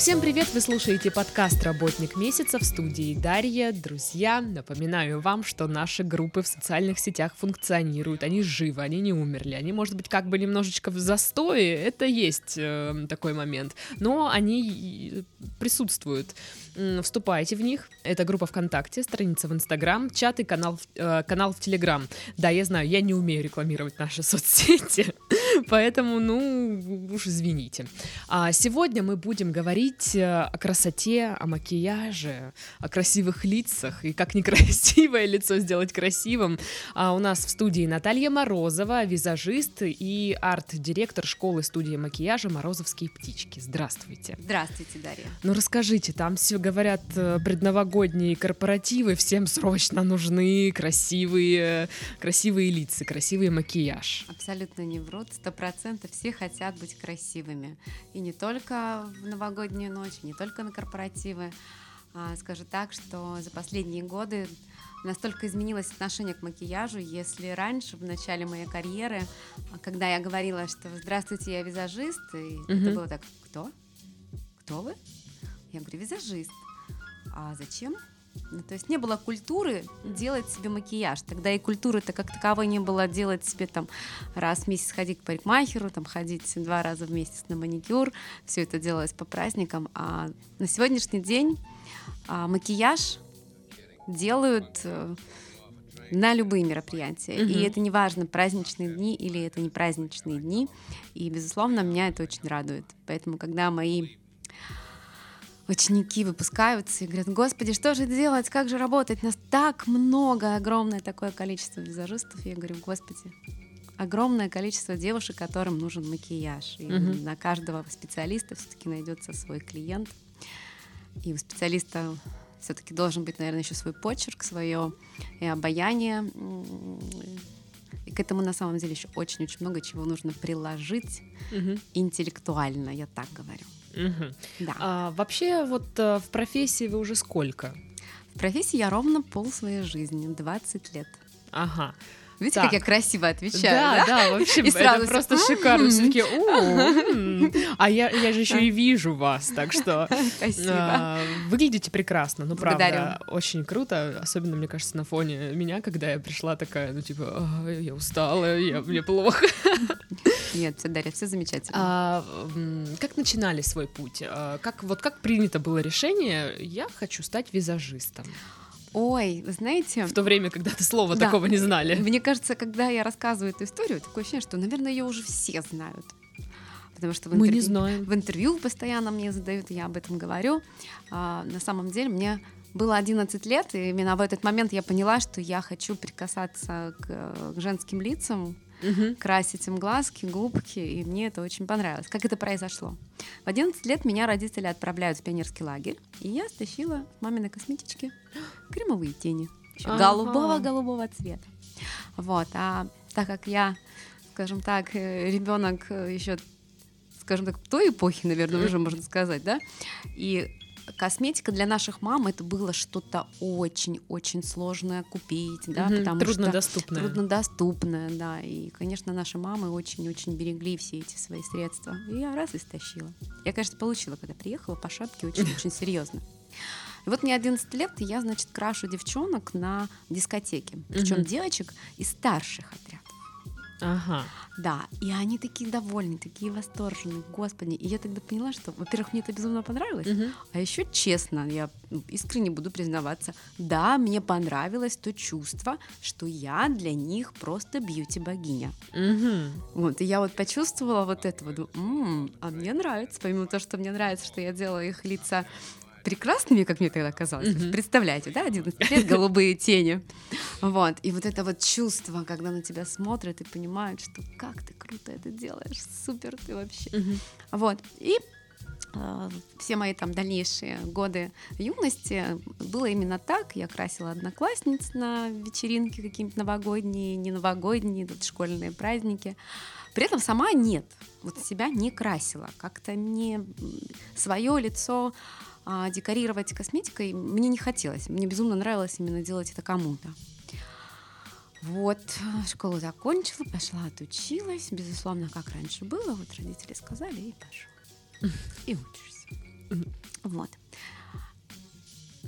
Всем привет! Вы слушаете подкаст «Работник месяца» в студии Дарья. Друзья, напоминаю вам, что наши группы в социальных сетях функционируют. Они живы, они не умерли. Они, может быть, как бы немножечко в застое. Это есть э, такой момент. Но они присутствуют. Вступайте в них. Это группа ВКонтакте, страница в Инстаграм, чат и канал, э, канал в Телеграм. Да, я знаю, я не умею рекламировать наши соцсети, поэтому, ну, уж извините. А сегодня мы будем говорить э, о красоте, о макияже, о красивых лицах и как некрасивое лицо сделать красивым. А у нас в студии Наталья Морозова, визажист и арт-директор школы студии макияжа «Морозовские птички». Здравствуйте. Здравствуйте, Дарья. Ну расскажите, там все говорят э, предновогодние корпоративы, всем срочно нужны красивые, красивые лица, красивый макияж. Абсолютно не врут, сто процентов все хотят быть красивыми. И не только в новогоднюю ночь, не только на корпоративы. А, скажу так, что за последние годы настолько изменилось отношение к макияжу, если раньше, в начале моей карьеры, а, когда я говорила, что «Здравствуйте, я визажист», и угу. это было так «Кто? Кто вы?» Я говорю «Визажист». А зачем? Ну, то есть не было культуры делать себе макияж. Тогда и культуры-то как таковой не было делать себе там раз в месяц ходить к парикмахеру, там ходить два раза в месяц на маникюр. Все это делалось по праздникам. А на сегодняшний день а, макияж делают э, на любые мероприятия. Mm-hmm. И это не важно, праздничные дни или это не праздничные дни. И, безусловно, меня это очень радует. Поэтому, когда мои ученики выпускаются и говорят, господи, что же делать, как же работать, нас так много, огромное такое количество визажистов. Я говорю, господи, огромное количество девушек, которым нужен макияж. И mm-hmm. на каждого специалиста все-таки найдется свой клиент. И у специалиста все-таки должен быть, наверное, еще свой почерк, свое и обаяние. И к этому на самом деле еще очень-очень много чего нужно приложить mm-hmm. интеллектуально, я так говорю. Угу. Да. А, вообще, вот э, в профессии вы уже сколько? В профессии я ровно пол своей жизни, 20 лет. Ага. Видите, так. как я красиво отвечаю? Да, да, да вообще, и это просто шикарно. Все таки а я, я же еще и вижу вас, так что Спасибо. А, выглядите прекрасно, ну правда, очень круто, особенно, мне кажется, на фоне меня, когда я пришла такая, ну типа, я устала, я, мне плохо. Нет, все, Дарья, все замечательно. А, как начинали свой путь? А, как, вот как принято было решение, я хочу стать визажистом? Ой, вы знаете... В то время, когда ты слова да, такого не знали. Мне кажется, когда я рассказываю эту историю, такое ощущение, что, наверное, ее уже все знают. Потому что в интервью, Мы не знаем. в интервью постоянно мне задают, я об этом говорю. А, на самом деле мне было 11 лет, и именно в этот момент я поняла, что я хочу прикасаться к, к женским лицам, угу. красить им глазки, губки, и мне это очень понравилось. Как это произошло? В 11 лет меня родители отправляют в пионерский лагерь, и я стащила маминой косметички кремовые тени голубого-голубого цвета. Вот, а так как я, скажем так, э, ребенок э, еще скажем так, той эпохи, наверное, уже можно сказать, да, и косметика для наших мам это было что-то очень-очень сложное купить, да, угу, потому труднодоступное. что труднодоступное, да, и, конечно, наши мамы очень-очень берегли все эти свои средства. И я раз и стащила. Я, конечно, получила, когда приехала по шапке очень-очень серьезно. И вот мне 11 лет, и я, значит, крашу девчонок на дискотеке. Причем угу. девочек из старших отрядов. Ага. Да, и они такие довольны, такие восторженные, господи. И я тогда поняла, что, во-первых, мне это безумно понравилось, угу. а еще честно, я искренне буду признаваться, да, мне понравилось то чувство, что я для них просто бьюти-богиня. Угу. Вот, и я вот почувствовала вот это вот, м-м, а мне нравится, помимо того, что мне нравится, что я делала их лица прекрасными, как мне тогда казалось. Mm-hmm. Представляете, да, 11 лет, голубые тени. Вот. И вот это вот чувство, когда на тебя смотрят и понимают, что как ты круто это делаешь, супер ты вообще. Mm-hmm. Вот. И э, все мои там дальнейшие годы юности было именно так. Я красила одноклассниц на вечеринки какие-нибудь новогодние, не новогодние, тут школьные праздники. При этом сама нет, вот себя не красила, как-то мне свое лицо а, декорировать косметикой мне не хотелось. Мне безумно нравилось именно делать это кому-то. Вот, школу закончила, пошла, отучилась. Безусловно, как раньше было, вот родители сказали, и пошел. И учишься. Вот.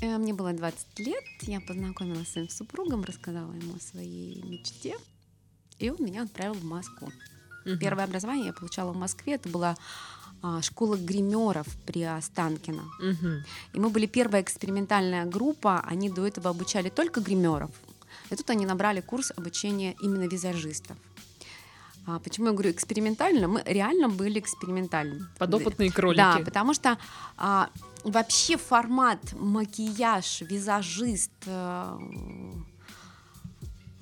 Э, Мне было 20 лет, я познакомилась с своим супругом, рассказала ему о своей мечте, и он меня отправил в Москву. Мгм. Первое образование я получала в Москве, это была школа гримеров при Останкино. Мгм. И мы были первая экспериментальная группа, они до этого обучали только гримеров. И тут они набрали курс обучения именно визажистов. А почему я говорю экспериментально? Мы реально были экспериментальны. Подопытные кролики. Да, потому что а, вообще формат макияж, визажист э,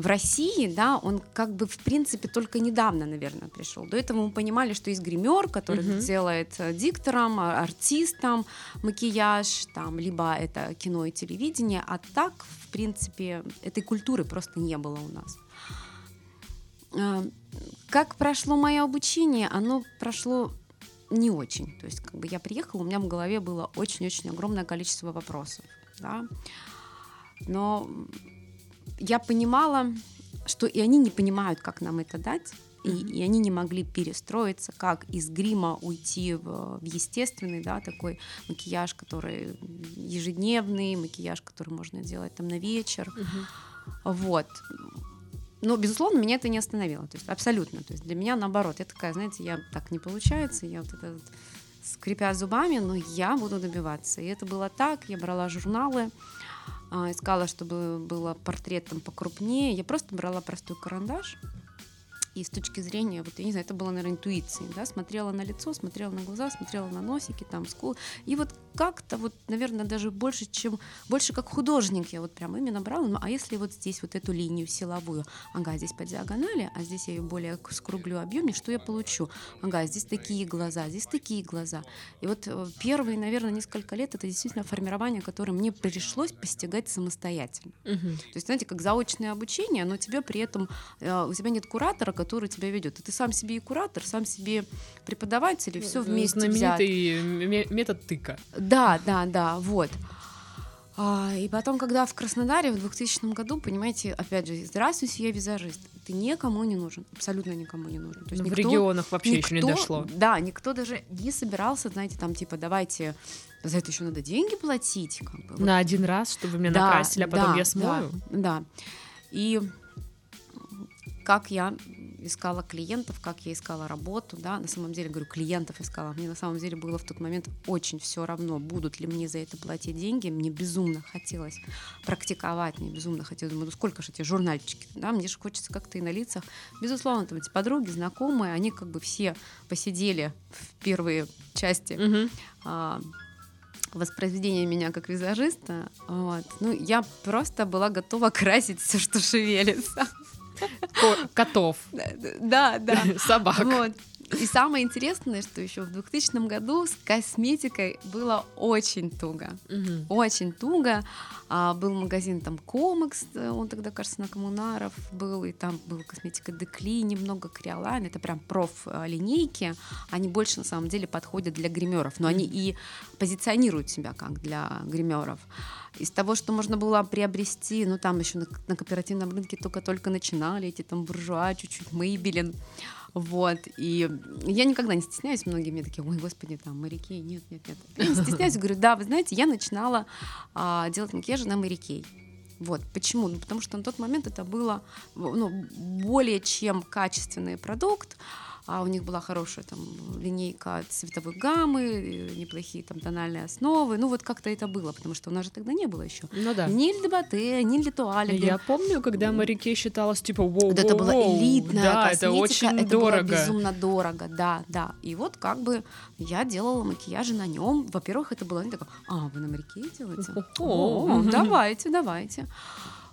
в России, да, он как бы в принципе только недавно, наверное, пришел. До этого мы понимали, что есть гример, который Мгм. делает э, диктором, а, артистом макияж, там, либо это кино и телевидение, а так, в принципе, этой культуры просто не было у нас. А, Как прошло мое обучение? Оно прошло не очень. То есть, как бы я приехала, у меня в голове было очень-очень огромное количество вопросов. Да? Но я понимала, что и они не понимают, как нам это дать. И, Мгм. и они не могли перестроиться, как из грима уйти в, в естественный, да, такой макияж, который ежедневный, макияж, который можно делать там на вечер. Мгм. Вот. Но, безусловно, меня это не остановило. То есть абсолютно. То есть для меня наоборот. Я такая, знаете, я так не получается, я вот это скрипя зубами, но я буду добиваться. И это было так. Я брала журналы, а, искала, чтобы было портрет там покрупнее. Я просто брала простой карандаш. И с точки зрения, вот я не знаю, это было, наверное, интуиции, да, смотрела на лицо, смотрела на глаза, смотрела на носики, там, скул. И вот как-то вот, наверное, даже больше, чем, больше как художник я вот прям именно брала, ну, а если вот здесь вот эту линию силовую, ага, здесь по диагонали, а здесь я ее более скруглю объемнее, что я получу? Ага, здесь такие глаза, здесь такие глаза. И вот э, первые, наверное, несколько лет это действительно формирование, которое мне пришлось постигать самостоятельно. Мгм. То есть, знаете, как заочное обучение, но тебе при этом э, у тебя нет куратора, который тебя ведет. И ты сам себе и куратор, сам себе преподаватель, и все вместе взято. Знаменитый ме- метод тыка. Да, да, да, вот. А, и потом, когда в Краснодаре в 2000 году, понимаете, опять же, здравствуйте, я визажист. Ты никому не нужен, абсолютно никому не нужен. То есть Ну, в никто- регионах вообще еще не никто- дошло. Да, никто даже не собирался, знаете, там типа давайте за это еще надо деньги платить. Как бы. Вот На один раз, чтобы меня да, накрасили, а потом да, я смою. Да, да. И как я искала клиентов, как я искала работу, да, на самом деле, говорю, клиентов искала. Мне на самом деле было в тот момент очень все равно, будут ли мне за это платить деньги. Мне безумно хотелось практиковать, мне безумно хотелось, думаю, ну сколько же эти журнальчики, да, мне же хочется как-то и на лицах. Безусловно, там эти подруги, знакомые, они как бы все посидели в первые части Мгм. а, воспроизведения меня как визажиста, вот. ну, я просто была готова красить все, что шевелится. Ко- Котов, Да, да. собак. Вот. И самое интересное, что еще в 2000 году с косметикой было очень туго. Мгм. Очень туго. А, был магазин там Комекс, э, он тогда, кажется, на Коммунаров был, и там была косметика Декли, немного Криолайн. Это прям проф-линейки. Они больше, на самом деле, подходят для гримеров, но они и позиционируют себя как для гримеров. Из того, что можно было приобрести, ну там еще на, на кооперативном рынке только-только начинали эти там буржуа, чуть-чуть Мейбелин. Вот, и я никогда не стесняюсь, многие мне такие, ой, господи, там, моряки, нет, нет, нет. Я не стесняюсь, говорю, да, вы знаете, я начинала а, делать макияжи на морякей. Вот, почему? Ну, потому что на тот момент это было ну, более чем качественный продукт, а у них была хорошая там линейка цветовой гаммы, э, неплохие там тональные основы, ну вот как-то это было, потому что у нас же тогда не было еще Ну да. ни Льдебате, ни Литуаля. Я помню, когда моряке считалось типа воу, Вот это была воу, воу. элитная Да, косметика, это очень это дорого. было безумно дорого, да, да. И вот как бы я делала макияжи на нем. Во-первых, это было не такое, а, вы на моряке делаете? О, давайте, давайте.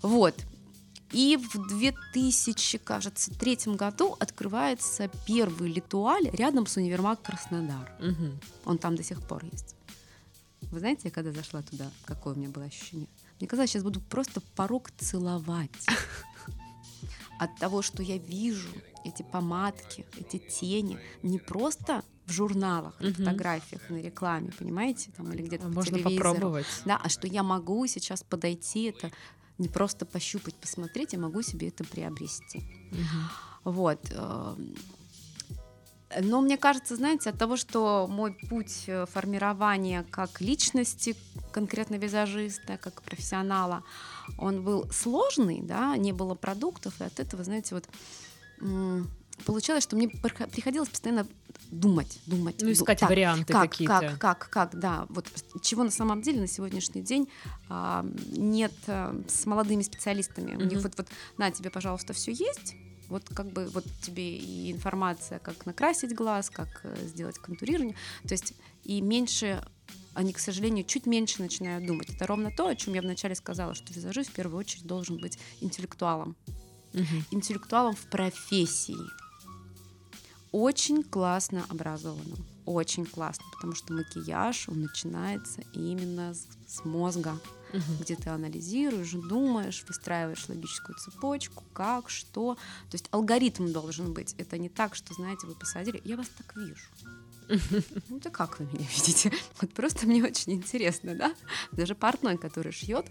Вот. И в 2000, кажется, третьем году открывается первый литуаль рядом с универмаг Краснодар. Мгм. Он там до сих пор есть. Вы знаете, я когда зашла туда, какое у меня было ощущение? Мне казалось, сейчас буду просто порог целовать. От того, что я вижу эти помадки, эти тени, не просто в журналах, на фотографиях, на рекламе, понимаете, там или где-то А по Можно телевизору. попробовать. Да, а что я могу сейчас подойти, это не просто пощупать, посмотреть, я могу себе это приобрести. Мгм. Вот. эм, Но мне кажется, знаете, от того, что мой путь э, формирования как личности, конкретно визажиста, как профессионала, он был сложный, да, не было продуктов, и от этого, знаете, вот получалось, что мне приходилось постоянно думать, думать. Ну, искать так, варианты как, какие-то. Как, как, как, да. Вот чего на самом деле на сегодняшний день а, нет а, с молодыми специалистами. Mm-hmm. У них вот, вот, на тебе, пожалуйста, все есть, вот как бы вот тебе и информация, как накрасить глаз, как э, сделать контурирование. То есть и меньше они, к сожалению, чуть меньше начинают думать. Это ровно то, о чем я вначале сказала, что визажист в первую очередь должен быть интеллектуалом. Угу. Интеллектуалом в профессии. Очень классно образованным. Очень классно, потому что макияж, он начинается именно с, с мозга угу. где ты анализируешь, думаешь, выстраиваешь логическую цепочку, как, что. То есть алгоритм должен быть. Это не так, что, знаете, вы посадили, я вас так вижу. Ну, это как вы меня видите? Вот просто мне очень интересно, да? Даже портной, который шьет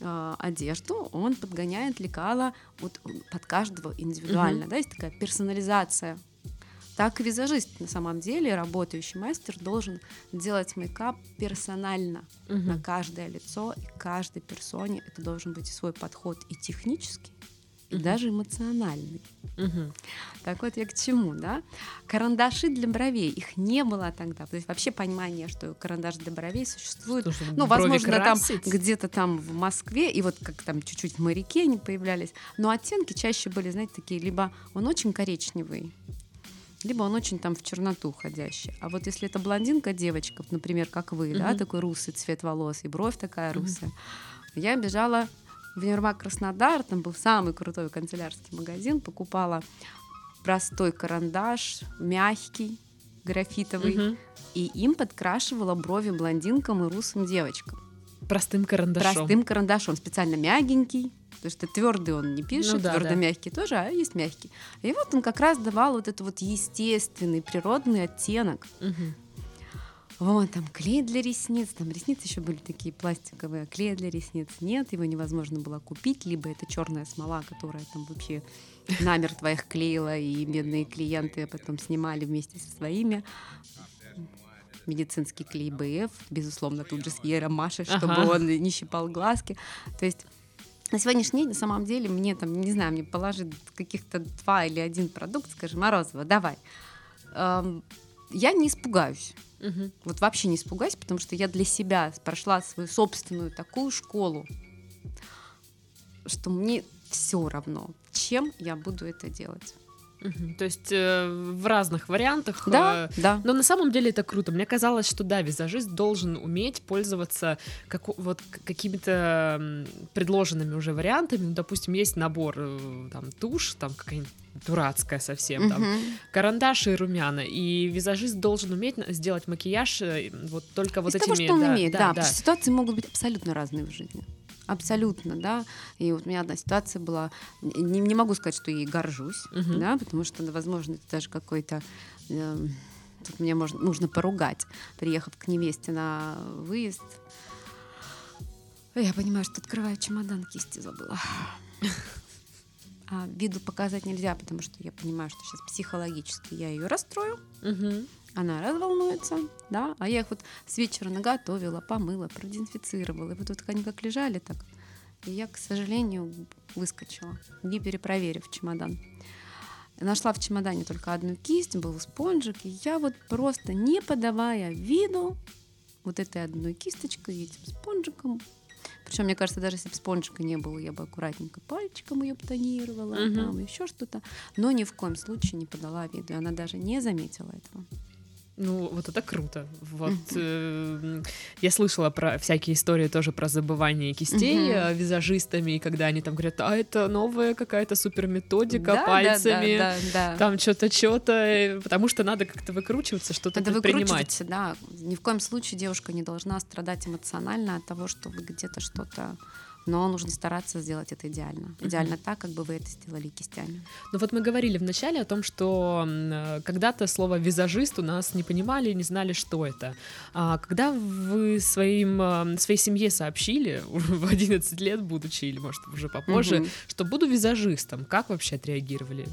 э, одежду, он подгоняет лекала вот под каждого индивидуально, да, есть такая персонализация так и визажист на самом деле, работающий мастер, должен делать мейкап персонально угу. на каждое лицо и каждой персоне. Это должен быть свой подход и технический, и угу. даже эмоциональный. Угу. Так вот я к чему, да? Карандаши для бровей, их не было тогда. То есть вообще понимание, что карандаш для бровей существует, Слушай, ну, возможно, красить? там где-то там в Москве, и вот как там чуть-чуть в моряке они появлялись, но оттенки чаще были, знаете, такие, либо он очень коричневый, либо он очень там в черноту ходящий. А вот если это блондинка, девочка, например, как вы, mm-hmm. да, такой русый цвет волос и бровь такая русая, mm-hmm. я бежала в Универмаг Краснодар, там был самый крутой канцелярский магазин, покупала простой карандаш, мягкий, графитовый, mm-hmm. и им подкрашивала брови блондинкам и русым девочкам. Простым карандашом. Простым карандашом, специально мягенький, потому что твердый он не пишет, ну, да, твердо мягкий да. тоже, а есть мягкий. И вот он как раз давал вот этот вот естественный, природный оттенок. Угу. Вот, там клей для ресниц, там ресницы еще были такие пластиковые, клея для ресниц нет, его невозможно было купить, либо это черная смола, которая там вообще намертво их клеила, и бедные клиенты потом снимали вместе со своими медицинский клей БФ, безусловно, тут же с Машей, чтобы ага. он не щипал глазки. То есть на сегодняшний день, на самом деле, мне там, не знаю, мне положить каких-то два или один продукт, скажем, Морозова, давай. Эм, я не испугаюсь. Угу. Вот вообще не испугаюсь, потому что я для себя прошла свою собственную такую школу, что мне все равно, чем я буду это делать. Угу. То есть э, в разных вариантах. Да, э, да. Но на самом деле это круто. Мне казалось, что да, визажист должен уметь пользоваться как, вот какими-то предложенными уже вариантами. Ну, допустим, есть набор э, там тушь, там какая-нибудь дурацкая совсем, угу. там карандаши и румяна. И визажист должен уметь сделать макияж э, вот только вот Из этими. Того, что он да, умеет, да, да, да. Ситуации могут быть абсолютно разные в жизни абсолютно, да. И вот у меня одна ситуация была, не, не могу сказать, что ей горжусь, uh-huh. да, потому что, возможно, это даже какой-то э, тут мне можно, нужно поругать, приехав к невесте на выезд. Я понимаю, что открываю чемодан, кисти забыла. А виду показать нельзя, потому что я понимаю, что сейчас психологически я ее расстрою. Угу она разволнуется, да, а я их вот с вечера наготовила, помыла, продезинфицировала, и вот тут они как лежали так, и я, к сожалению, выскочила, не перепроверив чемодан. Нашла в чемодане только одну кисть, был спонжик, и я вот просто не подавая виду вот этой одной кисточкой и этим спонжиком причем, мне кажется, даже если бы спонжика не было, я бы аккуратненько пальчиком ее тонировала, угу. там еще что-то. Но ни в коем случае не подала виду. И она даже не заметила этого. Ну, вот это круто. Вот э, я слышала про всякие истории тоже про забывание кистей э, визажистами, и когда они там говорят, а это новая какая-то супер методика да, пальцами, да, да, да, да. там что-то, что-то, э, потому что надо как-то выкручиваться, что-то надо предпринимать. Да, ни в коем случае девушка не должна страдать эмоционально от того, что вы где-то что-то но нужно стараться сделать это идеально. Идеально mm-hmm. так, как бы вы это сделали кистями. Ну вот мы говорили вначале о том, что э, когда-то слово визажист у нас не понимали, не знали, что это. А когда вы своим, э, своей семье сообщили в 11 лет, будучи, или может уже попозже, mm-hmm. что буду визажистом, как вообще отреагировали?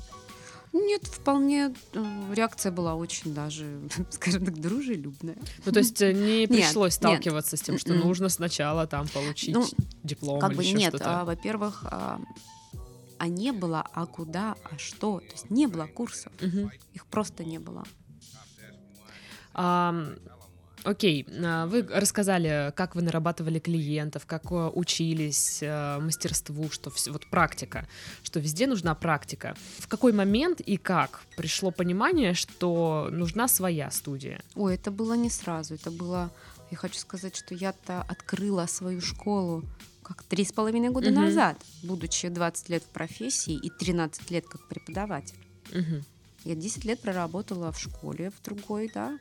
Нет, вполне э, реакция была очень даже, скажем так, дружелюбная. Ну, то есть э, не Нет, пришлось нет. сталкиваться с тем, что М-м. нужно сначала там получить Ну, диплом Как или бы еще нет, что-то. а, во-первых, а, а не было, а куда, а что. То есть не было курсов, Мгм. их просто не было. Ам, Окей, а, вы рассказали, как вы нарабатывали клиентов, как э, учились э, мастерству, что все, вот практика, что везде нужна практика. В какой момент и как пришло понимание, что нужна своя студия? Ой, это было не сразу, это было, я хочу сказать, что я-то открыла свою школу как три с половиной года Мгм. назад, будучи 20 лет в профессии и 13 лет как преподаватель. Мгм. Я 10 лет проработала в школе в другой, да.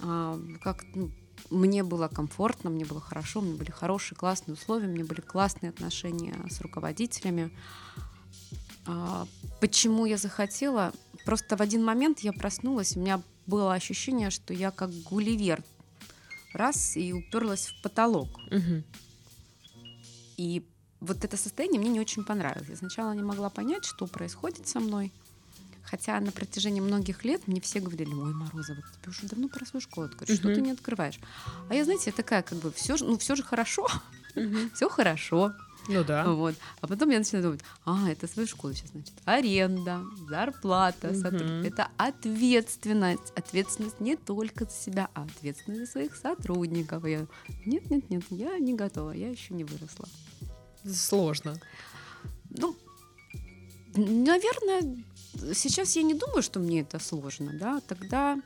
А, как ну, мне было комфортно, мне было хорошо, у меня были хорошие, классные условия, у меня были классные отношения с руководителями. А, почему я захотела? Просто в один момент я проснулась, у меня было ощущение, что я как гулливер раз и уперлась в потолок. Мгм. И вот это состояние мне не очень понравилось. Я сначала не могла понять, что происходит со мной. Хотя на протяжении многих лет мне все говорили, ой, Морозова, тебе уже давно пора свою школу открыть, что ты не открываешь? А я, знаете, я такая, как бы, все же, ну, все же хорошо, все хорошо. Ну да. Вот. А потом я начинаю думать, а, это свою школу сейчас, значит, аренда, зарплата, Мгм. сотруд- это ответственность. Ответственность не только за себя, а ответственность за своих сотрудников. Я, нет, нет, нет, я не готова, я еще не выросла. Сложно. Ну, наверное, сейчас я не думаю, что мне это сложно, да, тогда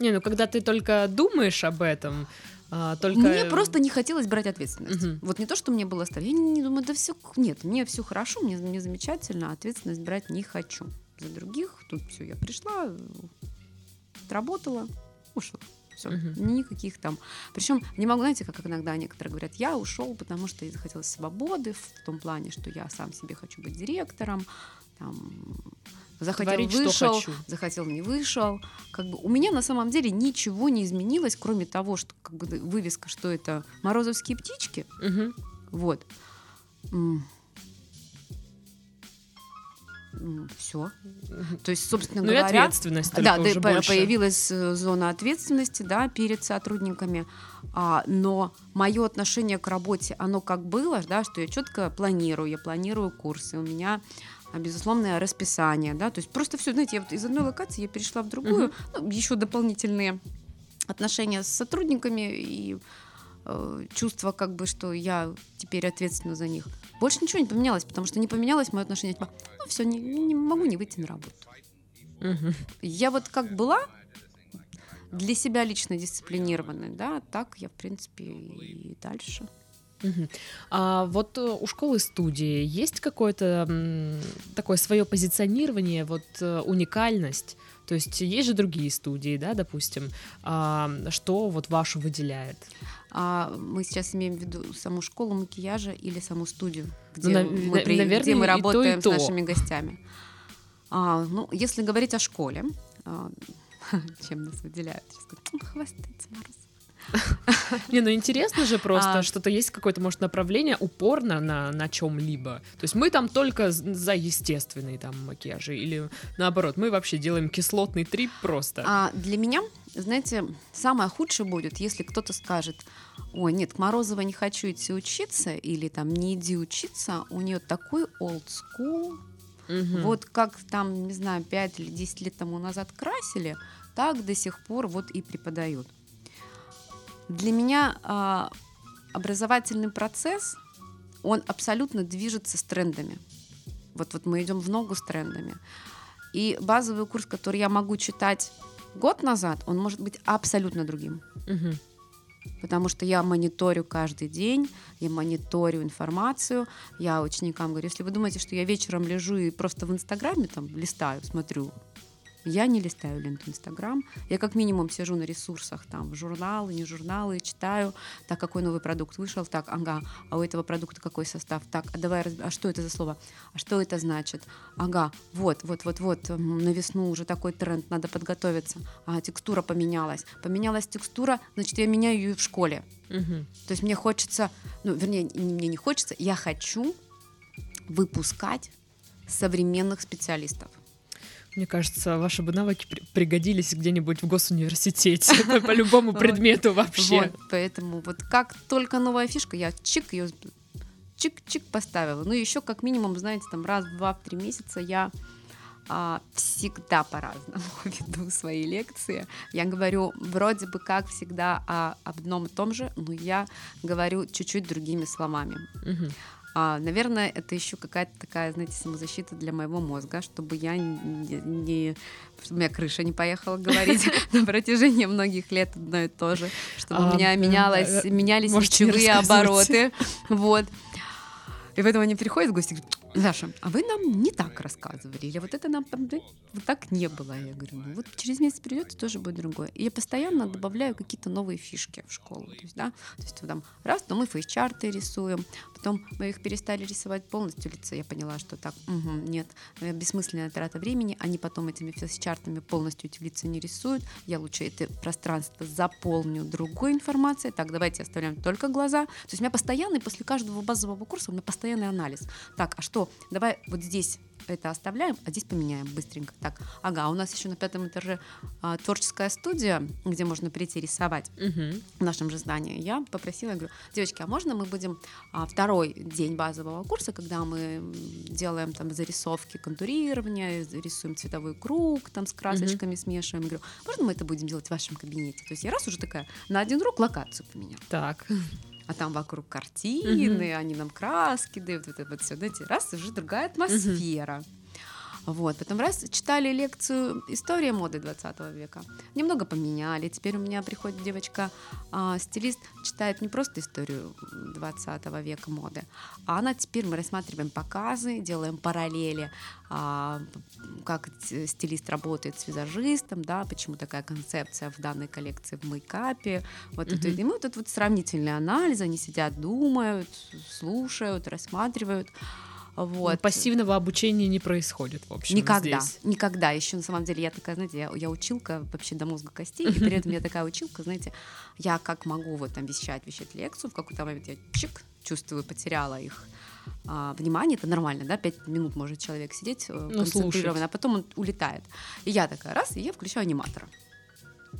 Не, ну когда ты только думаешь об этом, а, только... мне просто не хотелось брать ответственность. Мгм. Вот не то, что мне было стало, я не, не думаю, да все, нет, мне все хорошо, мне, мне замечательно, а ответственность брать не хочу. За других тут все, я пришла, отработала, ушла. Все, Мгм. никаких там. Причем не могу, знаете, как иногда некоторые говорят, я ушел, потому что я захотелось свободы в том плане, что я сам себе хочу быть директором, там, захотел, Творить, вышел, захотел, не вышел. Как бы у меня на самом деле ничего не изменилось, кроме того, что как бы вывеска, что это морозовские птички, Мгм. вот. Все. То есть, собственно Ну и говоря, ответственность только да, уже по- больше. появилась э, зона ответственности, да, перед сотрудниками, а, но мое отношение к работе, оно как было, да, что я четко планирую, я планирую курсы, у меня безусловное расписание, да, то есть просто все, знаете, я вот из одной локации я перешла в другую, ну, еще дополнительные отношения с сотрудниками и э, чувство, как бы, что я теперь ответственна за них. Больше ничего не поменялось, потому что не поменялось мое отношение. Типа, ну все, не, не могу не выйти на работу. Мгм. Я вот как была для себя лично дисциплинированной, да, так я, в принципе, и дальше. А вот э, у школы студии есть какое-то такое свое позиционирование, вот э, уникальность? То есть есть же другие студии, да, допустим, а, что вот вашу выделяет? А мы сейчас имеем в виду саму школу макияжа или саму студию, где, на- мы, на- при- наверное, где мы и то, и работаем то. с нашими гостями. А, ну, если говорить о школе, а, чем нас выделяют? Сейчас скажу, «М, хвастается Мороз. Не, ну интересно же просто, А. что-то есть какое-то, может, направление упорно на, на чем-либо. То есть мы там только за естественные там макияжи, или наоборот, мы вообще делаем кислотный трип просто. А для меня, знаете, самое худшее будет, если кто-то скажет, ой, нет, к Морозовой не хочу идти учиться, или там не иди учиться, у нее такой old school, вот как там, не знаю, 5 или 10 лет тому назад красили, так до сих пор вот и преподают. Для меня а, образовательный процесс, он абсолютно движется с трендами. Вот, вот мы идем в ногу с трендами. И базовый курс, который я могу читать год назад, он может быть абсолютно другим. Мгм. Потому что я мониторю каждый день, я мониторю информацию, я ученикам говорю, если вы думаете, что я вечером лежу и просто в Инстаграме там листаю, смотрю, я не листаю ленту Инстаграм, я как минимум сижу на ресурсах, там, журналы, не журналы, читаю, так, какой новый продукт вышел, так, ага, а у этого продукта какой состав, так, а давай, а что это за слово, а что это значит, ага, вот, вот, вот, вот, на весну уже такой тренд, надо подготовиться, а, текстура поменялась, поменялась текстура, значит, я меняю ее в школе, Мгм. то есть мне хочется, ну, вернее, не- мне не хочется, я хочу выпускать современных специалистов. Мне кажется, ваши бы навыки пригодились где-нибудь в госуниверситете по любому предмету вообще. Поэтому вот как только новая фишка, я чик ее чик-чик поставила. Ну, еще как минимум, знаете, там раз в два-три месяца я а, всегда по-разному веду свои лекции. Я говорю вроде бы как всегда о, об одном и том же, но я говорю чуть-чуть другими словами. Угу. А, наверное, это еще какая-то такая, знаете, самозащита для моего мозга, чтобы я не, не чтобы у меня крыша не поехала говорить на протяжении многих лет одно и то же, чтобы у меня менялось, менялись речевые обороты, вот. И поэтому они приходят в гости и говорят, Даша, а вы нам не так рассказывали, или вот это нам вот так не было. Я говорю, ну вот через месяц придете, тоже будет другое. И я постоянно добавляю какие-то новые фишки в школу. То есть, да, то есть там раз, то мы фейс-чарты рисуем, потом мы их перестали рисовать полностью лица. Я поняла, что так, угу, нет, э, бессмысленная трата времени. Они потом этими фейс-чартами полностью эти лица не рисуют. Я лучше это пространство заполню другой информацией. Так, давайте оставляем только глаза. То есть у меня постоянный, после каждого базового курса у меня постоянный анализ. Так, а что давай вот здесь это оставляем, а здесь поменяем быстренько. Так, ага, у нас еще на пятом этаже а, творческая студия, где можно прийти рисовать угу. в нашем же здании. Я попросила, я говорю, девочки, а можно мы будем а, второй день базового курса, когда мы делаем там зарисовки, контурирование, рисуем цветовой круг, там с красочками угу. смешиваем. Я говорю, можно мы это будем делать в вашем кабинете? То есть я раз уже такая на один рук локацию поменяла. Так а там вокруг картины, mm-hmm. они нам краски дают, вот это вот все, знаете, раз уже другая атмосфера. Mm-hmm. Вот, потом раз читали лекцию «История моды 20 века». Немного поменяли. Теперь у меня приходит девочка, а, стилист, читает не просто историю 20 века моды, а она теперь мы рассматриваем показы, делаем параллели, а, как стилист работает с визажистом, да, почему такая концепция в данной коллекции в мейкапе. Вот mm-hmm. и мы вот этот вот сравнительный анализ, они сидят, думают, слушают, рассматривают. Вот. Пассивного обучения не происходит, в общем, Никогда, здесь. никогда. Еще на самом деле я такая, знаете, я, я училка вообще до мозга костей, и при этом я такая училка, знаете, я как могу вот там вещать, вещать лекцию, в какой-то момент я чик, чувствую, потеряла их а, внимание, это нормально, да, пять минут может человек сидеть э, ну, концентрированно, а потом он улетает. И я такая раз, и я включаю аниматора.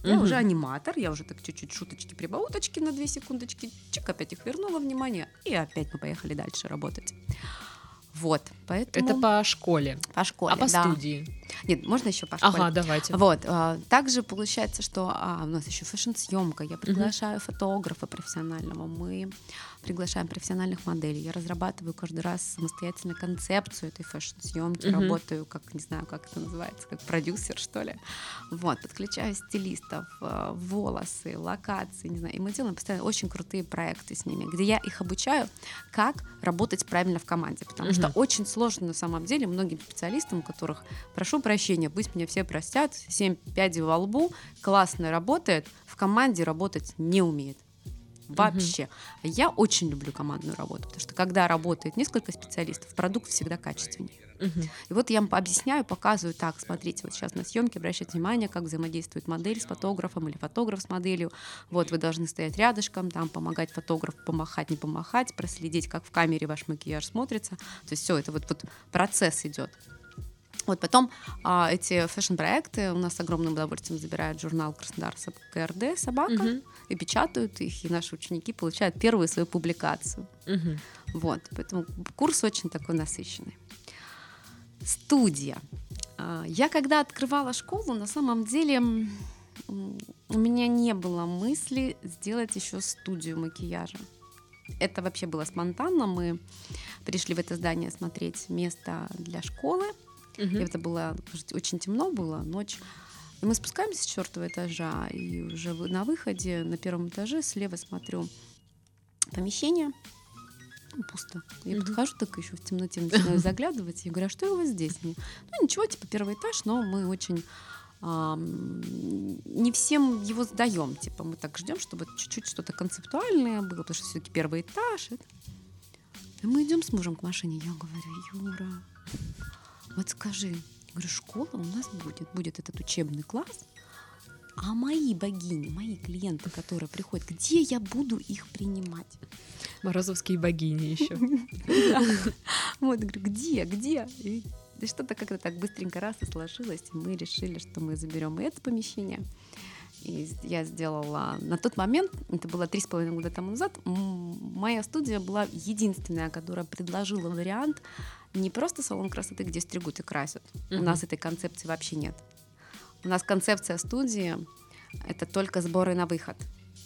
Я угу. уже аниматор, я уже так чуть-чуть шуточки, прибауточки на две секундочки, чик, опять их вернула внимание, и опять мы поехали дальше работать. Вот, поэтому... Это по школе. По школе, А по да. студии? Нет, можно еще по школе. Ага, давайте. Вот, а, также получается, что а, у нас еще fashion-съемка, я приглашаю угу. фотографа профессионального, мы приглашаем профессиональных моделей, я разрабатываю каждый раз самостоятельно концепцию этой fashion-съемки, угу. работаю как, не знаю, как это называется, как продюсер, что ли. Вот, подключаю стилистов, а, волосы, локации, не знаю, и мы делаем постоянно очень крутые проекты с ними, где я их обучаю, как работать правильно в команде, потому угу. что очень сложно на самом деле многим специалистам, у которых, прошу прощения, пусть меня все простят, 7 пядей во лбу, классно работает, в команде работать не умеет вообще. Угу. Я очень люблю командную работу, потому что когда работает несколько специалистов, продукт всегда качественнее. Угу. И вот я вам объясняю, показываю, так, смотрите, вот сейчас на съемке обращайте внимание, как взаимодействует модель с фотографом или фотограф с моделью. Вот вы должны стоять рядышком, там помогать фотографу помахать, не помахать, проследить, как в камере ваш макияж смотрится. То есть все это вот, вот процесс идет. Вот потом а, эти фэшн-проекты у нас с огромным удовольствием забирают журнал Краснодар КРД «Собака» угу. и печатают их, и наши ученики получают первую свою публикацию. Угу. Вот, поэтому курс очень такой насыщенный. Студия. А, я когда открывала школу, на самом деле у меня не было мысли сделать еще студию макияжа. Это вообще было спонтанно. Мы пришли в это здание смотреть место для школы. Угу. И это было очень темно было, ночь. И мы спускаемся с четвертого этажа, и уже на выходе на первом этаже слева смотрю помещение, ну, пусто. Я mm подхожу, так еще в темноте начинаю заглядывать. Я говорю, а что у вас здесь? Мне, ну ничего, типа первый этаж, но мы очень а, не всем его сдаем. Типа мы так ждем, чтобы чуть-чуть что-то концептуальное было, потому что все-таки первый этаж. Это... И мы идем с мужем к машине. Я говорю, Юра, вот скажи, говорю, школа у нас будет, будет этот учебный класс, а мои богини, мои клиенты, которые приходят, где я буду их принимать? Морозовские богини еще. Вот, говорю, где, где? Да что-то как-то так быстренько раз и сложилось, и мы решили, что мы заберем и это помещение. И я сделала на тот момент, это было три с половиной года тому назад, моя студия была единственная, которая предложила вариант не просто салон красоты, где стригут и красят. Uh-huh. У нас этой концепции вообще нет. У нас концепция студии это только сборы на выход.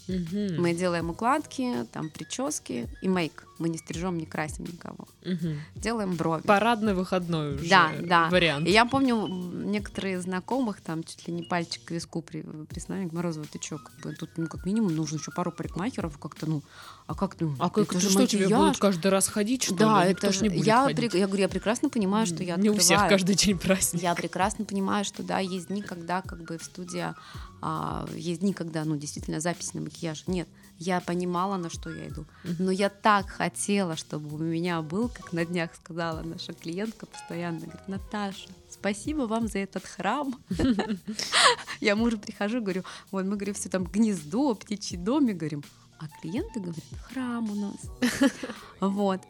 Угу. Мы делаем укладки, там прически и мейк. Мы не стрижем, не красим никого. Угу. Делаем брови. Парадный выходной уже да, да. вариант. И я помню некоторые знакомых там чуть ли не пальчик к виску при, приснали. Морозова, ты чё, как бы, тут ну как минимум нужно еще пару парикмахеров как-то, ну, а как ну? А как, это же что макияж. тебе будут каждый раз ходить, что да, ли? это же, не будет я, ходить. При, я говорю, я прекрасно понимаю, что я Не открываю. у всех каждый день праздник. Я прекрасно понимаю, что да, есть дни, когда как бы в студии а, есть дни, когда, ну, действительно запись на макияж. Нет, я понимала, на что я иду. Но я так хотела, чтобы у меня был, как на днях сказала наша клиентка постоянно, говорит, Наташа, спасибо вам за этот храм. Я мужу прихожу, говорю, вот мы, говорим, все там гнездо, птичий домик, говорим, а клиенты говорят, храм у нас. Вот.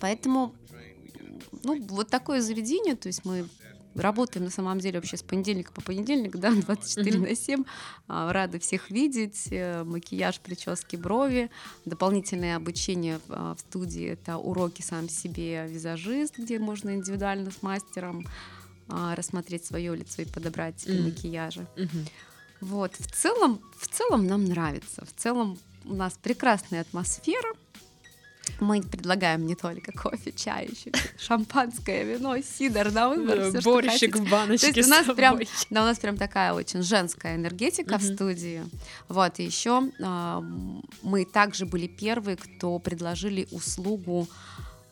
Поэтому, ну, вот такое заведение, то есть мы Работаем на самом деле вообще с понедельника по понедельник, да, 24 mm-hmm. на 7. А, рады всех видеть. Э, макияж, прически, брови. Дополнительное обучение в, а, в студии — это уроки сам себе визажист, где можно индивидуально с мастером а, рассмотреть свое лицо и подобрать себе mm-hmm. макияжи. Mm-hmm. Вот, в целом, в целом нам нравится. В целом у нас прекрасная атмосфера. Мы предлагаем не только кофе, чай, еще шампанское, вино, сидр на выбор. Все, Борщик в баночке То есть у нас прям, да, у нас прям такая очень женская энергетика uh-huh. в студии. Вот, и еще а, мы также были первые, кто предложили услугу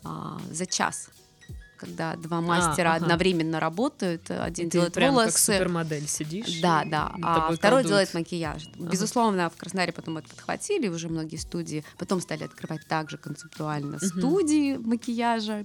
а, за час когда два мастера а, ага. одновременно работают, один Ты делает прям волосы, как супермодель сидишь, да, да, а второй колдует. делает макияж. Ага. Безусловно, в Краснодаре потом это подхватили уже многие студии, потом стали открывать также концептуально угу. студии макияжа.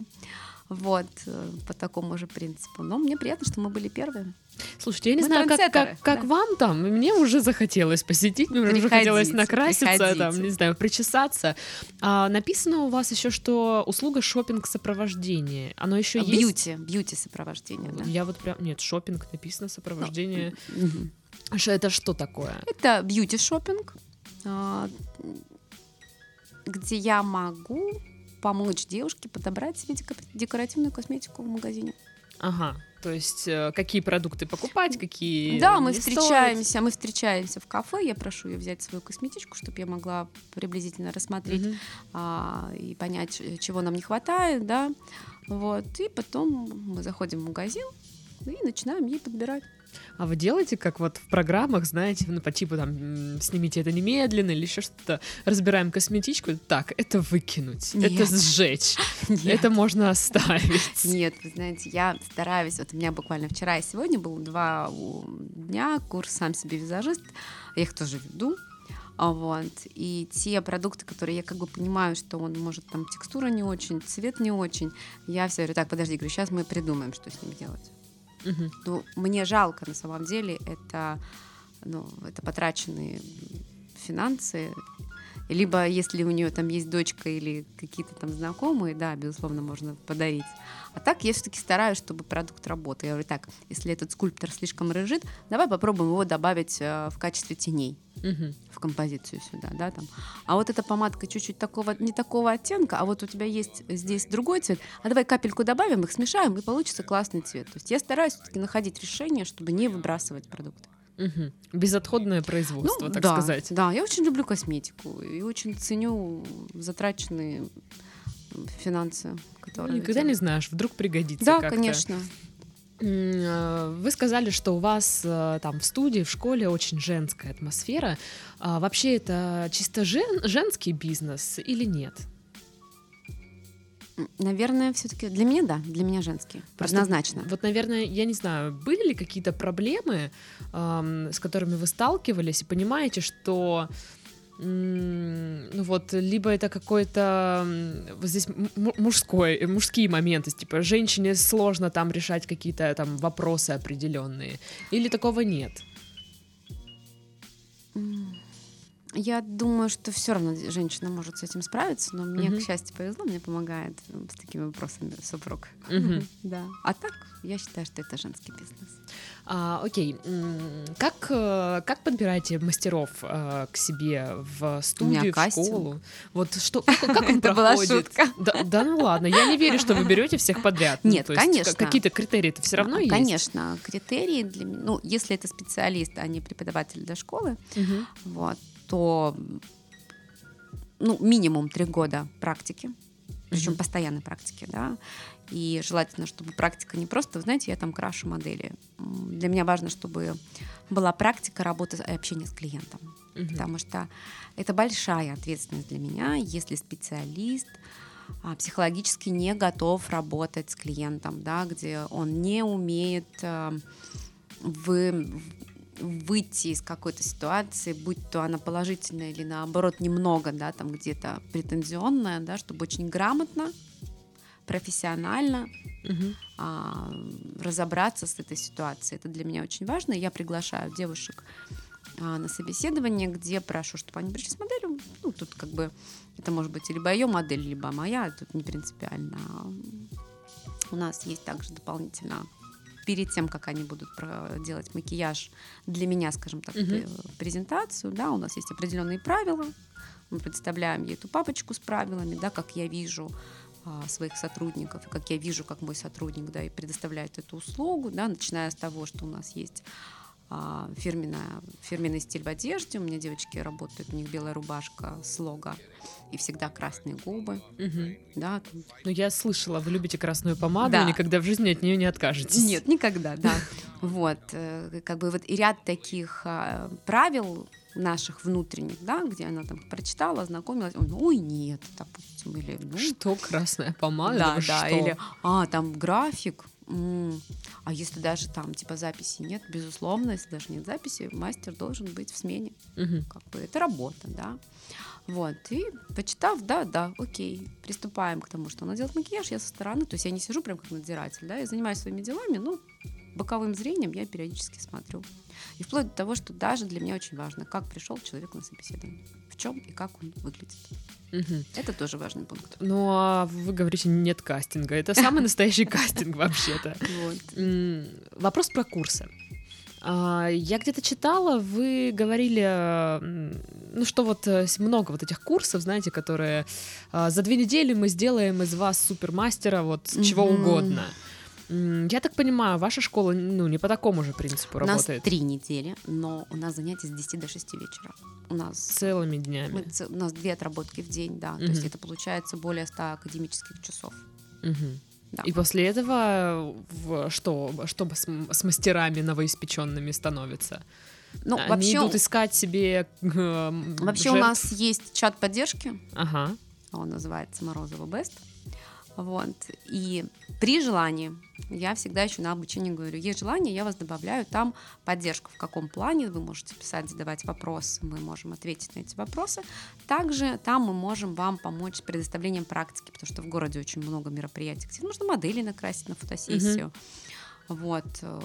Вот, э, по такому же принципу. Но мне приятно, что мы были первые. Слушайте, я не мы знаю, как, как, как да. вам там, мне уже захотелось посетить, мне уже хотелось накраситься, приходите. там, не знаю, причесаться. А, написано у вас еще, что услуга шопинг сопровождение. Оно еще есть? Бьюти, бьюти сопровождение. Да. Я вот прям, нет, шопинг написано сопровождение. Ну, это что такое? Это бьюти шопинг, а, где я могу помочь девушке подобрать себе декоративную косметику в магазине. Ага, то есть э, какие продукты покупать, какие Да, мы встречаемся, стоит. мы встречаемся в кафе, я прошу ее взять свою косметичку, чтобы я могла приблизительно рассмотреть угу. а, и понять, чего нам не хватает, да, вот, и потом мы заходим в магазин и начинаем ей подбирать. А вы делаете, как вот в программах, знаете, ну, по типу там, снимите это немедленно или еще что-то, разбираем косметичку, так, это выкинуть, Нет. это сжечь, Нет. это можно оставить. Нет, вы знаете, я стараюсь, вот у меня буквально вчера и сегодня был два дня курс «Сам себе визажист», я их тоже веду, вот. И те продукты, которые я как бы понимаю, что он может там текстура не очень, цвет не очень, я все говорю, так, подожди, говорю, сейчас мы придумаем, что с ним делать. Угу. Ну, мне жалко на самом деле, это, ну, это потраченные финансы. Либо если у нее там есть дочка или какие-то там знакомые, да, безусловно, можно подарить. А так я все-таки стараюсь, чтобы продукт работал. Я говорю, так, если этот скульптор слишком рыжит, давай попробуем его добавить э, в качестве теней угу. в композицию сюда, да, там. А вот эта помадка чуть-чуть такого, не такого оттенка, а вот у тебя есть здесь другой цвет, а давай капельку добавим, их смешаем, и получится классный цвет. То есть я стараюсь все-таки находить решение, чтобы не выбрасывать продукты. Угу. Безотходное производство, ну, так да, сказать. Да, я очень люблю косметику и очень ценю затраченные финансы, которые. Ну, никогда не знаешь, вдруг пригодится. Да, как-то. конечно. Э, вы сказали, что у вас э, там в студии, в школе очень женская атмосфера. А вообще это чисто жен, женский бизнес или нет? Наверное, все-таки для меня да, для меня женский. Просто, Однозначно. Вот, наверное, я не знаю, были ли какие-то проблемы, эм, с которыми вы сталкивались, и понимаете, что ну вот, либо это какой-то вот здесь мужской, мужские моменты, типа женщине сложно там решать какие-то там вопросы определенные, или такого нет? Я думаю, что все равно женщина может с этим справиться, но мне, Мгм. к счастью, повезло, мне помогает э, с такими вопросами супруг. Мгм. Да. А так, я считаю, что это женский бизнес. А, окей, как, э, как подбираете мастеров э, к себе в студию, в школу? Вот что, как, как он Это была проходит? шутка. Да, да ну ладно, я не верю, что вы берете всех подряд. Ну, Нет, конечно. Какие-то критерии-то все равно есть? Конечно, критерии для меня, ну, если это специалист, а не преподаватель для школы, вот, то ну, минимум три года практики, причем Мгм. постоянной практики, да. И желательно, чтобы практика не просто, вы знаете, я там крашу модели. Для меня важно, чтобы была практика работы и общения с клиентом. Мгм. Потому что это большая ответственность для меня, если специалист а, психологически не готов работать с клиентом, да, где он не умеет а, вы, выйти из какой-то ситуации, будь то она положительная или наоборот немного, да, там где-то претензионная, да, чтобы очень грамотно, профессионально Мгм. а, разобраться с этой ситуацией. Это для меня очень важно. Я приглашаю девушек а, на собеседование, где прошу, чтобы они пришли с моделью. Ну, тут как бы это может быть либо ее модель, либо моя, тут не принципиально. У нас есть также дополнительно перед тем, как они будут делать макияж для меня, скажем так, пре- презентацию, да, у нас есть определенные правила. Мы представляем ей эту папочку с правилами, да, как я вижу а, своих сотрудников, как я вижу, как мой сотрудник да, и предоставляет эту услугу, да, начиная с того, что у нас есть а, фирменная, фирменный стиль в одежде. У меня девочки работают, у них белая рубашка с лого и всегда красные губы. Мгм. Да. Ну, я слышала, вы любите красную помаду, Да. и никогда в жизни от нее не откажетесь. Нет, никогда, да. Вот, э, как бы вот и ряд таких а, правил наших внутренних, да, где она там прочитала, ознакомилась, ой, ну, ой, нет, допустим, или ну, Что, красная помада? Да, да, что? или а, там график. А если даже там типа записи нет, безусловно, если даже нет записи, мастер должен быть в смене. Мгм. Как бы это работа, да. Вот, и почитав, да, да, окей, приступаем к тому, что она делает макияж, я со стороны, то есть я не сижу прям как надзиратель, да, я занимаюсь своими делами, ну, боковым зрением я периодически смотрю. И вплоть до того, что даже для меня очень важно, как пришел человек на собеседование, в чем и как он выглядит. Мгм. Это тоже важный пункт. Ну, а вы говорите, нет кастинга. Это самый настоящий кастинг вообще-то. Вопрос про курсы. А, Я где-то читала, вы говорили, ну что вот э, много вот этих курсов, знаете, которые а, за две недели мы сделаем из вас супермастера вот чего угодно. Я так понимаю, ваша школа ну не по такому же принципу У нас работает три недели, но у нас занятия с 10 до 6 вечера. У нас целыми днями. мы у нас две отработки в день, да. То Мгм. есть это получается более 100 академических часов. Мгм. Да. И после этого в- что, что с, с мастерами новоиспеченными становится? Ну, Они вообще, идут искать себе эм, вообще у жертв? нас есть чат поддержки, Ага. он называется Морозова Бест. Вот. И при желании, я всегда еще на обучении говорю, есть желание, я вас добавляю там поддержку, в каком плане вы можете писать, задавать вопросы, мы можем ответить на эти вопросы. Также там мы можем вам помочь с предоставлением практики, потому что в городе очень много мероприятий, где можно модели накрасить на фотосессию. Вот. э,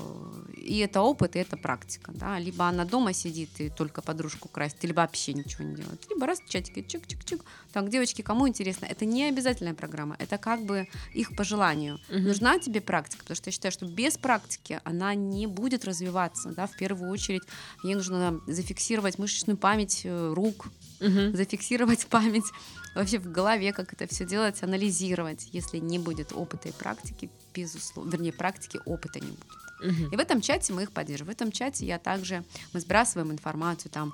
И это опыт, и это практика. Да? Либо она дома сидит и только подружку красит, либо вообще ничего не делает. Либо раз в чатике чик-чик-чик. Так, девочки, кому интересно? Это не обязательная программа, это как бы их по желанию. Мгм. Нужна тебе практика, потому что я считаю, что без практики она не будет развиваться. Да? В первую очередь ей нужно зафиксировать мышечную память э, рук, Мгм. зафиксировать память вообще в голове, как это все делать, анализировать. Если не будет опыта и практики, безусловно, вернее, практики, опыта не будет. И в этом чате мы их поддерживаем. В этом чате я также, мы сбрасываем информацию, там,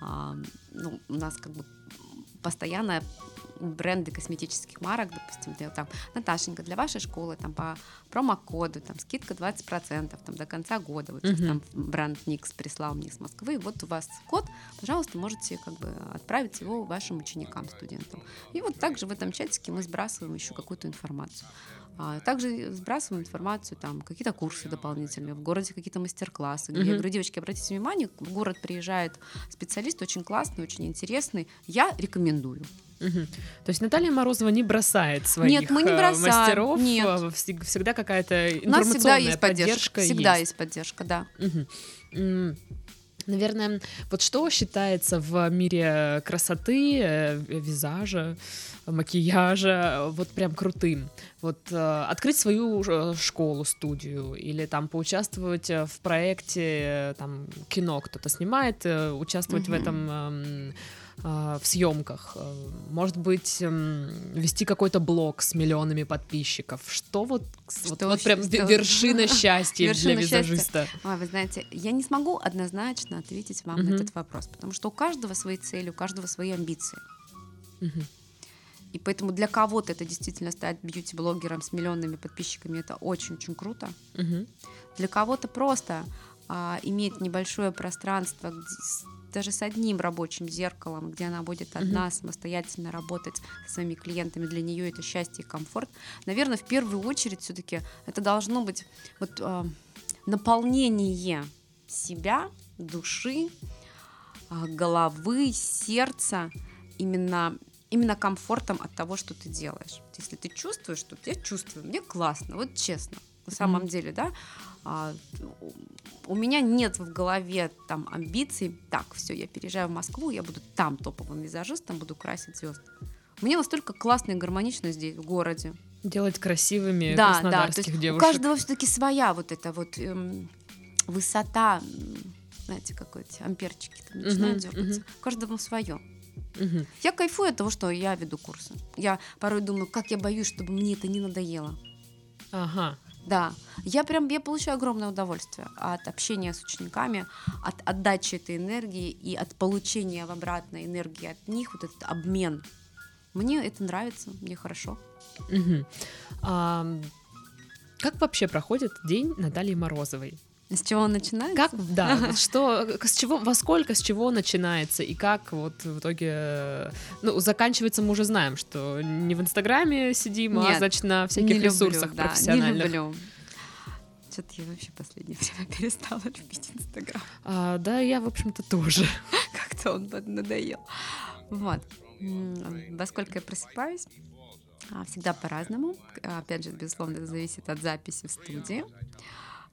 а, ну, у нас как бы постоянно бренды косметических марок, допустим, где там Наташенька, для вашей школы там по промокоду, там скидка 20% там, до конца года. Вот Мгм. там бренд Никс прислал мне с Москвы. Вот у вас код, пожалуйста, можете как бы отправить его вашим ученикам, студентам. И вот также в этом чатике мы сбрасываем еще какую-то информацию. А, Также сбрасываем информацию, там, какие-то курсы дополнительные, в городе какие-то мастер-классы. Где я Мгм. говорю, девочки, обратите внимание, в город приезжает специалист очень классный, очень интересный. Я рекомендую. Мгм. То есть Наталья Морозова не бросает своих Нет, мы не э, бросаем, мастеров, нет. э, всег- всегда какая-то У нас информационная всегда есть поддержка. поддержка Всегда есть. есть поддержка, да. Мгм. Наверное, вот что считается в мире красоты, э, визажа, макияжа вот прям крутым? Вот э, открыть свою э, школу, студию или там поучаствовать в проекте, там кино кто-то снимает, участвовать mm-hmm. в этом э, в съемках, может быть, вести какой-то блог с миллионами подписчиков. Что вот, что вот, вот прям что? вершина счастья вершина для визажиста? Счастья. А, вы знаете, я не смогу однозначно ответить вам угу. на этот вопрос, потому что у каждого свои цели, у каждого свои амбиции. Угу. И поэтому для кого-то это действительно стать бьюти-блогером с миллионными подписчиками, это очень-очень круто. Угу. Для кого-то просто а, иметь небольшое пространство, даже с одним рабочим зеркалом, где она будет одна mm-hmm. самостоятельно работать со своими клиентами, для нее это счастье и комфорт. Наверное, в первую очередь все-таки это должно быть вот э, наполнение себя, души, э, головы, сердца именно именно комфортом от того, что ты делаешь. Если ты чувствуешь, что я чувствую, мне классно, вот честно, на самом mm-hmm. деле, да, а, у меня нет в голове там амбиций, так, все, я переезжаю в Москву, я буду там топовым визажистом, буду красить звезд. Мне настолько классно и гармонично здесь, в городе. Делать красивыми да, краснодарских да, то есть девушек. У каждого все-таки своя вот эта вот эм, высота, знаете, какой-то амперчики там начинают uh-huh, дергаться. Uh-huh. У каждого свое. Uh-huh. Я кайфую от того, что я веду курсы. Я порой думаю, как я боюсь, чтобы мне это не надоело. Ага. Да, я прям я получаю огромное удовольствие от общения с учениками, от отдачи этой энергии и от получения в обратной энергии от них, вот этот обмен. Мне это нравится, мне хорошо. Угу. А, как вообще проходит день Натальи Морозовой? С чего он начинается? Как, да, что, с чего, во сколько, с чего начинается и как вот в итоге, ну, заканчивается мы уже знаем, что не в Инстаграме сидим, а, Нет, а, значит, на всяких люблю, ресурсах да, профессиональных. Не люблю. Что-то я вообще последнее время перестала любить Инстаграм. А, да, я, в общем-то, тоже. Как-то он надоел. Вот. Во сколько я просыпаюсь? А, всегда по-разному. Опять же, безусловно, это зависит от записи в студии.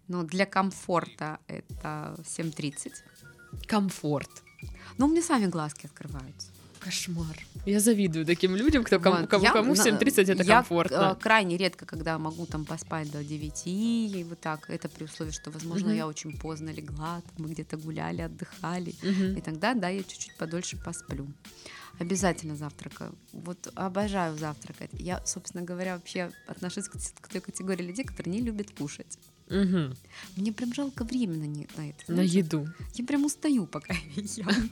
Но для комфорта это 7.30. Комфорт. Но у меня сами глазки открываются. Кошмар. Я завидую таким людям, кто кому, вот. кому, я, кому 7.30 это я комфортно. Я крайне редко, когда могу там поспать до 9 и вот так, это при условии, что, возможно, mm-hmm. я очень поздно легла, мы где-то гуляли, отдыхали, mm-hmm. и тогда, да, я чуть-чуть подольше посплю. Обязательно завтракаю. Вот обожаю завтракать. Я, собственно говоря, вообще отношусь к той категории людей, которые не любят кушать. Угу. Мне прям жалко времени на, на это. Знаете? На еду. Я прям устаю, пока я ем.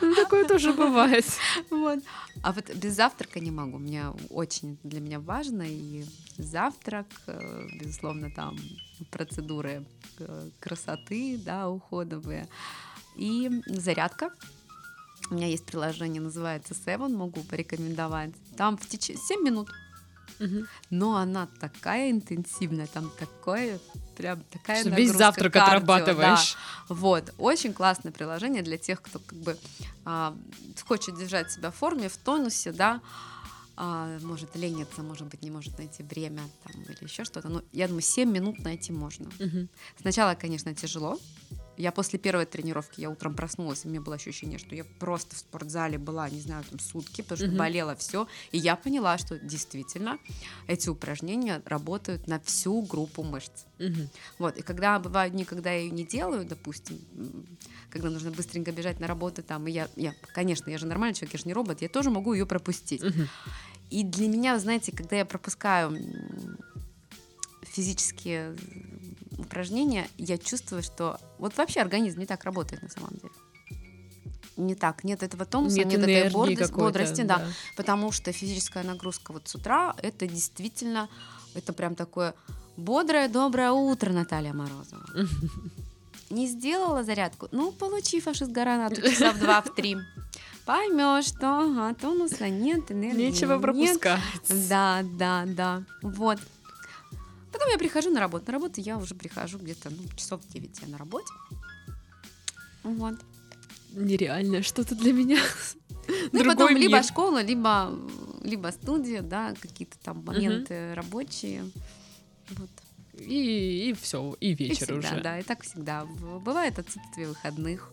Ну, такое тоже бывает. Вот. А вот без завтрака не могу. Мне очень для меня важно. И завтрак, э, безусловно, там процедуры э, красоты, да, уходовые. И зарядка. У меня есть приложение, называется Seven, могу порекомендовать. Там в течение 7 минут но она такая интенсивная, там такое прям такая Что весь завтрак кардио, отрабатываешь. Да. Вот, очень классное приложение для тех, кто как бы а, хочет держать себя в форме, в тонусе, да, а, может лениться, может быть, не может найти время там, или еще что-то. Но я думаю, 7 минут найти можно. Угу. Сначала, конечно, тяжело, я после первой тренировки, я утром проснулась, и у меня было ощущение, что я просто в спортзале была, не знаю, там сутки, потому что mm-hmm. болело все. И я поняла, что действительно эти упражнения работают на всю группу мышц. Mm-hmm. Вот, и когда бывают дни, когда я ее не делаю, допустим, когда нужно быстренько бежать на работу, там, и я, я конечно, я же нормальный человек, я же не робот, я тоже могу ее пропустить. Mm-hmm. И для меня, знаете, когда я пропускаю физические упражнения, я чувствую, что вот вообще организм не так работает на самом деле. Не так, нет этого тонуса, нет, нет этой бодрости, бодрости да. да, потому что физическая нагрузка вот с утра это действительно, это прям такое бодрое, доброе утро, Наталья Морозова. Не сделала зарядку? Ну, получи фашист гранату часа в два, в три. Поймешь, что ага, тонуса нет, энергии Нечего пропускать. Нет. Да, да, да. Вот. Потом я прихожу на работу. На работу я уже прихожу где-то ну, часов 9 я на работе. Вот. Нереально что-то для меня. Ну и потом мир. либо школа, либо, либо студия, да, какие-то там моменты uh-huh. рабочие. Вот. и, и все, и вечер и всегда, уже. Да, и так всегда. Бывает отсутствие выходных.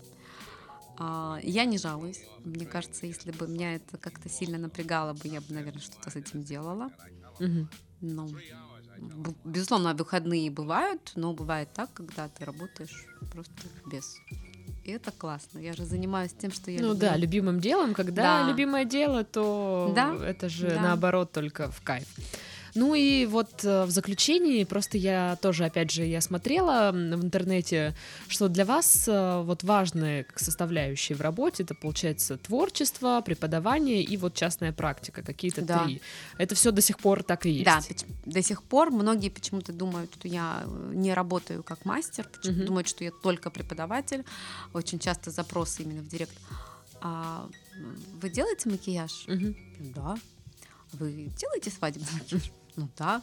А, я не жалуюсь. Мне кажется, если бы меня это как-то сильно напрягало бы, я бы, наверное, что-то с этим делала. Мгм. Но, безусловно, выходные бывают, но бывает так, когда ты работаешь просто без. И это классно. Я же занимаюсь тем, что я ну люблю. да, любимым делом, когда Да. любимое дело, то Да, это же да. наоборот только в кайф. Ну и вот э, в заключении, просто я тоже, опять же, я смотрела в интернете, что для вас э, вот важные составляющие в работе, это получается творчество, преподавание и вот частная практика, какие-то Да. три. Это все до сих пор так и есть. Да, до сих пор многие почему-то думают, что я э, не работаю как мастер, почему- Мгм. думают, что я только преподаватель. Очень часто запросы именно в директ. А вы делаете макияж? Мгм. Да. Вы делаете свадебный макияж? Ну да.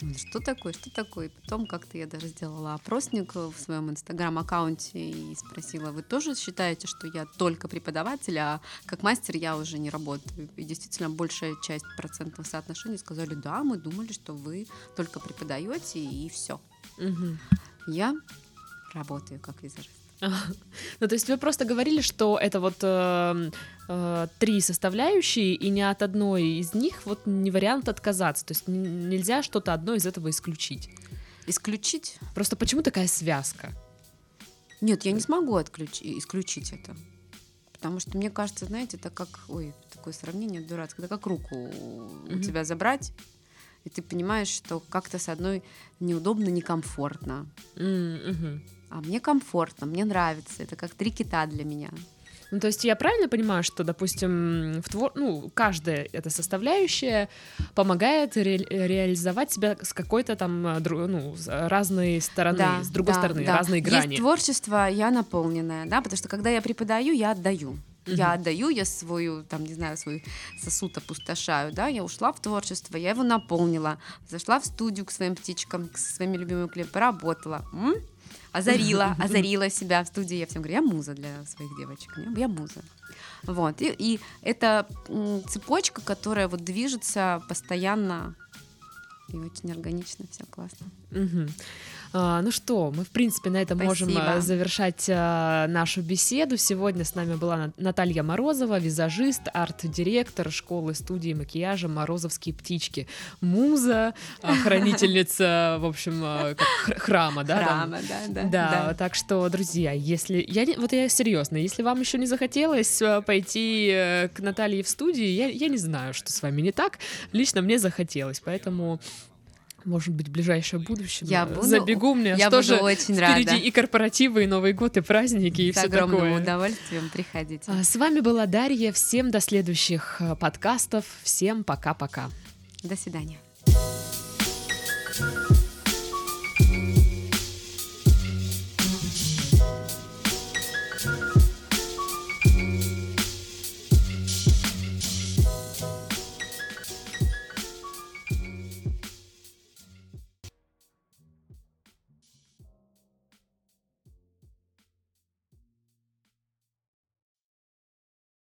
Думаю, что такое, что такое? И потом как-то я даже сделала опросник в своем инстаграм-аккаунте и спросила, вы тоже считаете, что я только преподаватель, а как мастер я уже не работаю? И действительно большая часть процентов соотношений сказали, да, мы думали, что вы только преподаете и все. Мгм. Я работаю как визажист. Ну, то есть вы просто говорили, что это вот э, э, три составляющие, и ни от одной из них вот не вариант отказаться. То есть нельзя что-то одно из этого исключить. Исключить? Просто почему такая связка? Нет, я не смогу отключ- исключить это. Потому что мне кажется, знаете, это как, ой, такое сравнение дурацкое, это как руку у тебя забрать, и ты понимаешь, что как-то с одной неудобно, некомфортно. Мгм. А мне комфортно, мне нравится. Это как три кита для меня. Ну, то есть я правильно понимаю, что, допустим, в твор... ну, каждая эта составляющая помогает ре- реализовать себя с какой-то там э, дру- ну, с разной стороны, Да, с другой да, стороны, да. разные грани. Есть творчество, я наполненная, да, потому что когда я преподаю, я отдаю. Я Мгм. отдаю, я свою, там, не знаю, свой сосуд опустошаю, да, я ушла в творчество, я его наполнила, зашла в студию к своим птичкам, к своим любимым клиентам, поработала, м? Озарила, озарила себя в студии, я всем говорю, я муза для своих девочек, я муза. Вот, и, и это цепочка, которая вот движется постоянно и очень органично, все классно. Мгм. А, ну что, мы, в принципе, на этом можем Спасибо. а, завершать а, нашу беседу. Сегодня с нами была На- Наталья Морозова, визажист, арт-директор школы студии макияжа «Морозовские птички». Муза, а, хранительница, в общем, храма, да? Храма, да, да, Да, так что, друзья, если я вот я серьезно, если вам еще не захотелось э, пойти э, к Наталье в студии, я, я не знаю, что с вами не так. Лично мне захотелось, поэтому может быть, ближайшее будущее Я буду- забегу, мне я тоже буду очень впереди рада. и корпоративы, и Новый год, и праздники, и С все огромным такое. удовольствием приходите. А, С вами была Дарья. Всем до следующих э, подкастов. Всем пока-пока. До свидания.